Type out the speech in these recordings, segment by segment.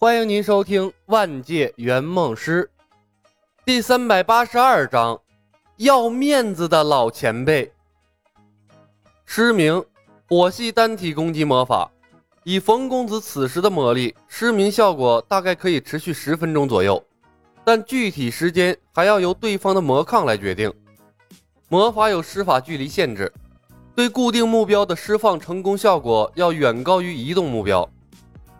欢迎您收听《万界圆梦师》第三百八十二章：要面子的老前辈。失明，火系单体攻击魔法。以冯公子此时的魔力，失明效果大概可以持续十分钟左右，但具体时间还要由对方的魔抗来决定。魔法有施法距离限制，对固定目标的释放成功效果要远高于移动目标。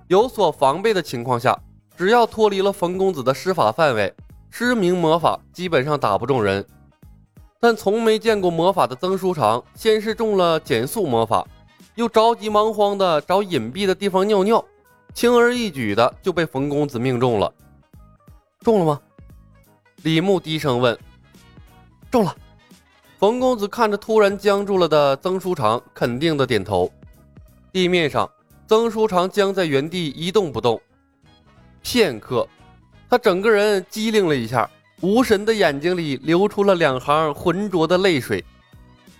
有所防备的情况下，只要脱离了冯公子的施法范围，失明魔法基本上打不中人。但从没见过魔法的曾书长，先是中了减速魔法，又着急忙慌的找隐蔽的地方尿尿，轻而易举的就被冯公子命中了。中了吗？李牧低声问。中了。冯公子看着突然僵住了的曾书长，肯定的点头。地面上。曾书长僵在原地一动不动，片刻，他整个人机灵了一下，无神的眼睛里流出了两行浑浊的泪水。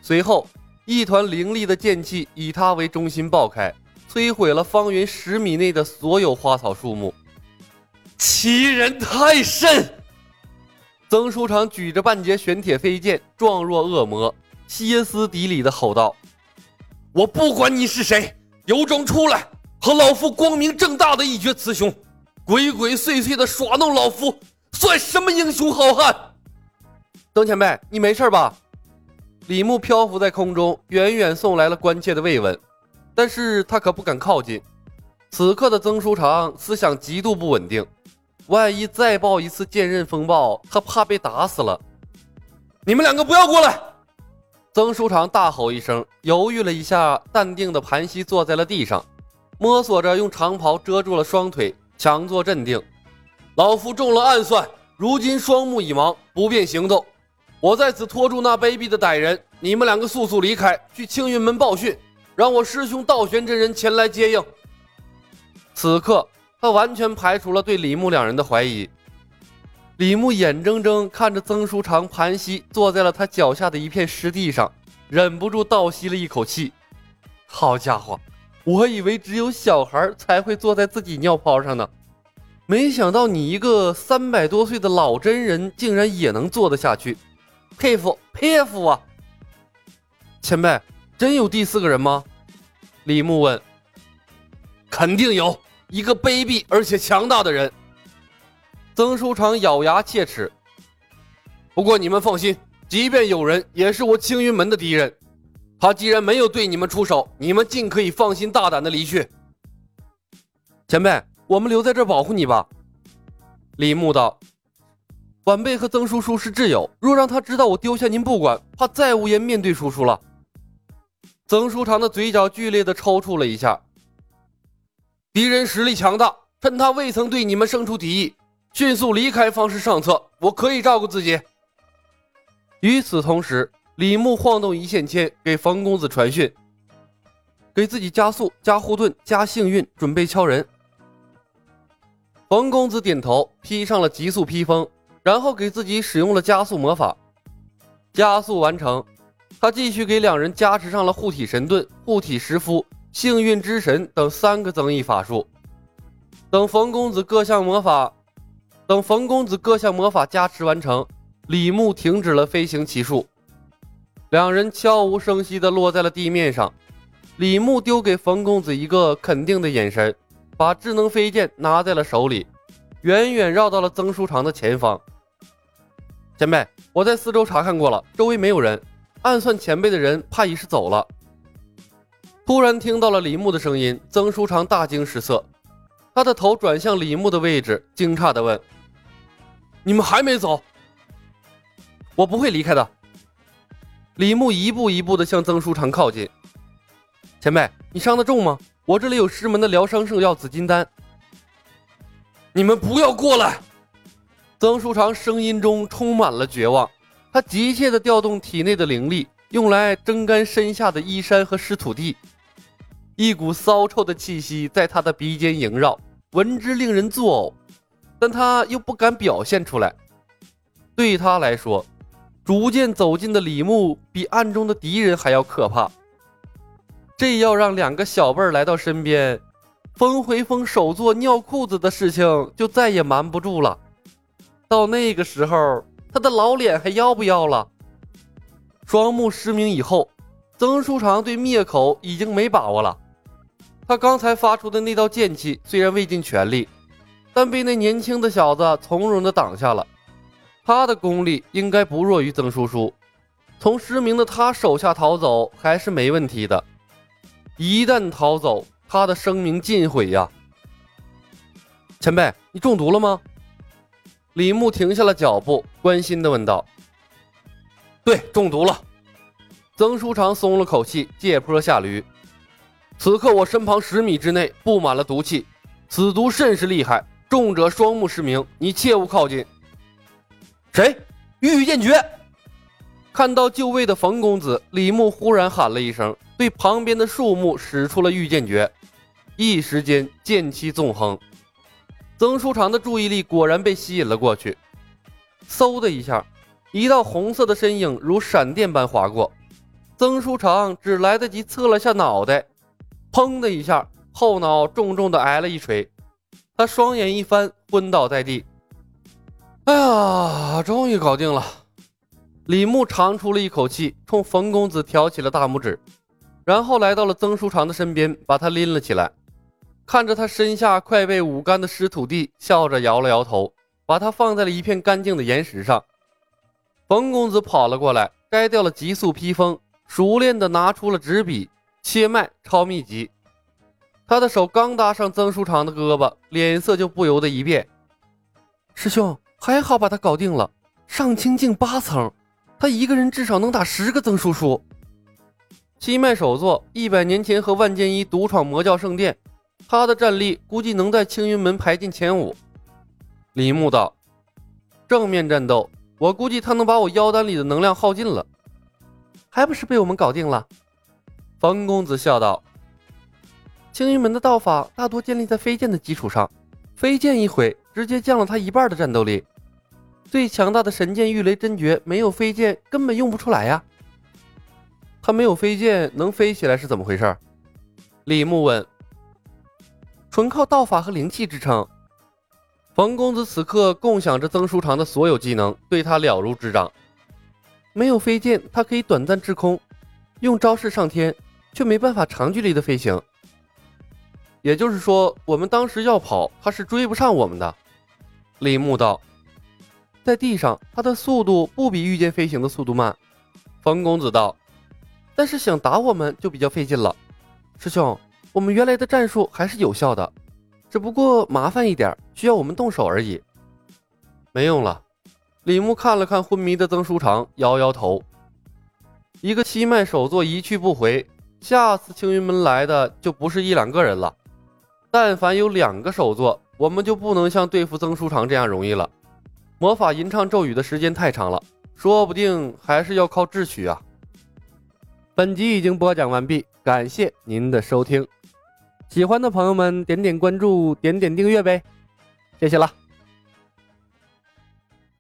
随后，一团凌厉的剑气以他为中心爆开，摧毁了方圆十米内的所有花草树木。欺人太甚！曾书长举着半截玄铁飞剑，状若恶魔，歇斯底里的吼道：“我不管你是谁！”有种出来和老夫光明正大的一决雌雄，鬼鬼祟祟的耍弄老夫，算什么英雄好汉？曾前辈，你没事吧？李牧漂浮在空中，远远送来了关切的慰问，但是他可不敢靠近。此刻的曾书长思想极度不稳定，万一再爆一次剑刃风暴，他怕被打死了。你们两个不要过来！曾书长大吼一声，犹豫了一下，淡定的盘膝坐在了地上，摸索着用长袍遮住了双腿，强作镇定。老夫中了暗算，如今双目已盲，不便行动。我在此拖住那卑鄙的歹人，你们两个速速离开，去青云门报讯，让我师兄道玄真人前来接应。此刻，他完全排除了对李牧两人的怀疑。李牧眼睁睁看着曾书长盘膝坐在了他脚下的一片湿地上，忍不住倒吸了一口气。好家伙，我以为只有小孩才会坐在自己尿泡上呢，没想到你一个三百多岁的老真人竟然也能坐得下去，佩服佩服啊！前辈，真有第四个人吗？李牧问。肯定有一个卑鄙而且强大的人。曾书长咬牙切齿。不过你们放心，即便有人，也是我青云门的敌人。他既然没有对你们出手，你们尽可以放心大胆的离去。前辈，我们留在这保护你吧。李牧道：“晚辈和曾叔叔是挚友，若让他知道我丢下您不管，怕再无颜面对叔叔了。”曾书长的嘴角剧烈的抽搐了一下。敌人实力强大，趁他未曾对你们生出敌意。迅速离开方式上策，我可以照顾自己。与此同时，李牧晃动一线牵，给冯公子传讯：给自己加速、加护盾、加幸运，准备敲人。冯公子点头，披上了极速披风，然后给自己使用了加速魔法。加速完成，他继续给两人加持上了护体神盾、护体石符、幸运之神等三个增益法术。等冯公子各项魔法。等冯公子各项魔法加持完成，李牧停止了飞行骑术，两人悄无声息地落在了地面上。李牧丢给冯公子一个肯定的眼神，把智能飞剑拿在了手里，远远绕到了曾书长的前方。前辈，我在四周查看过了，周围没有人，暗算前辈的人怕已是走了。突然听到了李牧的声音，曾书长大惊失色，他的头转向李牧的位置，惊诧地问。你们还没走，我不会离开的。李牧一步一步的向曾书长靠近。前辈，你伤得重吗？我这里有师门的疗伤圣药紫金丹。你们不要过来！曾书长声音中充满了绝望，他急切的调动体内的灵力，用来蒸干身下的衣衫和湿土地。一股骚臭的气息在他的鼻尖萦绕，闻之令人作呕。但他又不敢表现出来。对他来说，逐渐走近的李牧比暗中的敌人还要可怕。这要让两个小辈儿来到身边，风回风首座尿裤子的事情就再也瞒不住了。到那个时候，他的老脸还要不要了？双目失明以后，曾书长对灭口已经没把握了。他刚才发出的那道剑气虽然未尽全力，但被那年轻的小子从容的挡下了。他的功力应该不弱于曾叔叔，从失明的他手下逃走还是没问题的。一旦逃走，他的声名尽毁呀！前辈，你中毒了吗？李牧停下了脚步，关心的问道。对，中毒了。曾书长松了口气，借坡下驴。此刻我身旁十米之内布满了毒气，此毒甚是厉害，重者双目失明，你切勿靠近。谁？御剑诀！看到就位的冯公子，李牧忽然喊了一声，对旁边的树木使出了御剑诀，一时间剑气纵横。曾书长的注意力果然被吸引了过去，嗖的一下，一道红色的身影如闪电般划过，曾书长只来得及侧了下脑袋。砰的一下，后脑重重的挨了一锤，他双眼一翻，昏倒在地。哎呀，终于搞定了！李牧长出了一口气，冲冯公子挑起了大拇指，然后来到了曾书长的身边，把他拎了起来，看着他身下快被捂干的湿土地，笑着摇了摇头，把他放在了一片干净的岩石上。冯公子跑了过来，摘掉了急速披风，熟练的拿出了纸笔。切脉超秘籍，他的手刚搭上曾书长的胳膊，脸色就不由得一变。师兄还好把他搞定了，上清境八层，他一个人至少能打十个曾叔叔。七脉首座一百年前和万剑一独闯魔教圣殿，他的战力估计能在青云门排进前五。李牧道：正面战斗，我估计他能把我腰丹里的能量耗尽了，还不是被我们搞定了。冯公子笑道：“青云门的道法大多建立在飞剑的基础上，飞剑一毁，直接降了他一半的战斗力。最强大的神剑御雷真诀，没有飞剑根本用不出来呀。他没有飞剑，能飞起来是怎么回事？”李牧问。“纯靠道法和灵气支撑。”冯公子此刻共享着曾书长的所有技能，对他了如指掌。没有飞剑，他可以短暂滞空，用招式上天。却没办法长距离的飞行，也就是说，我们当时要跑，他是追不上我们的。李牧道，在地上，他的速度不比御剑飞行的速度慢。冯公子道，但是想打我们就比较费劲了。师兄，我们原来的战术还是有效的，只不过麻烦一点，需要我们动手而已。没用了。李牧看了看昏迷的曾书长，摇摇头。一个七脉首座一去不回。下次青云门来的就不是一两个人了，但凡有两个手作，我们就不能像对付曾书长这样容易了。魔法吟唱咒语的时间太长了，说不定还是要靠智取啊。本集已经播讲完毕，感谢您的收听。喜欢的朋友们点点关注，点点订阅呗，谢谢了。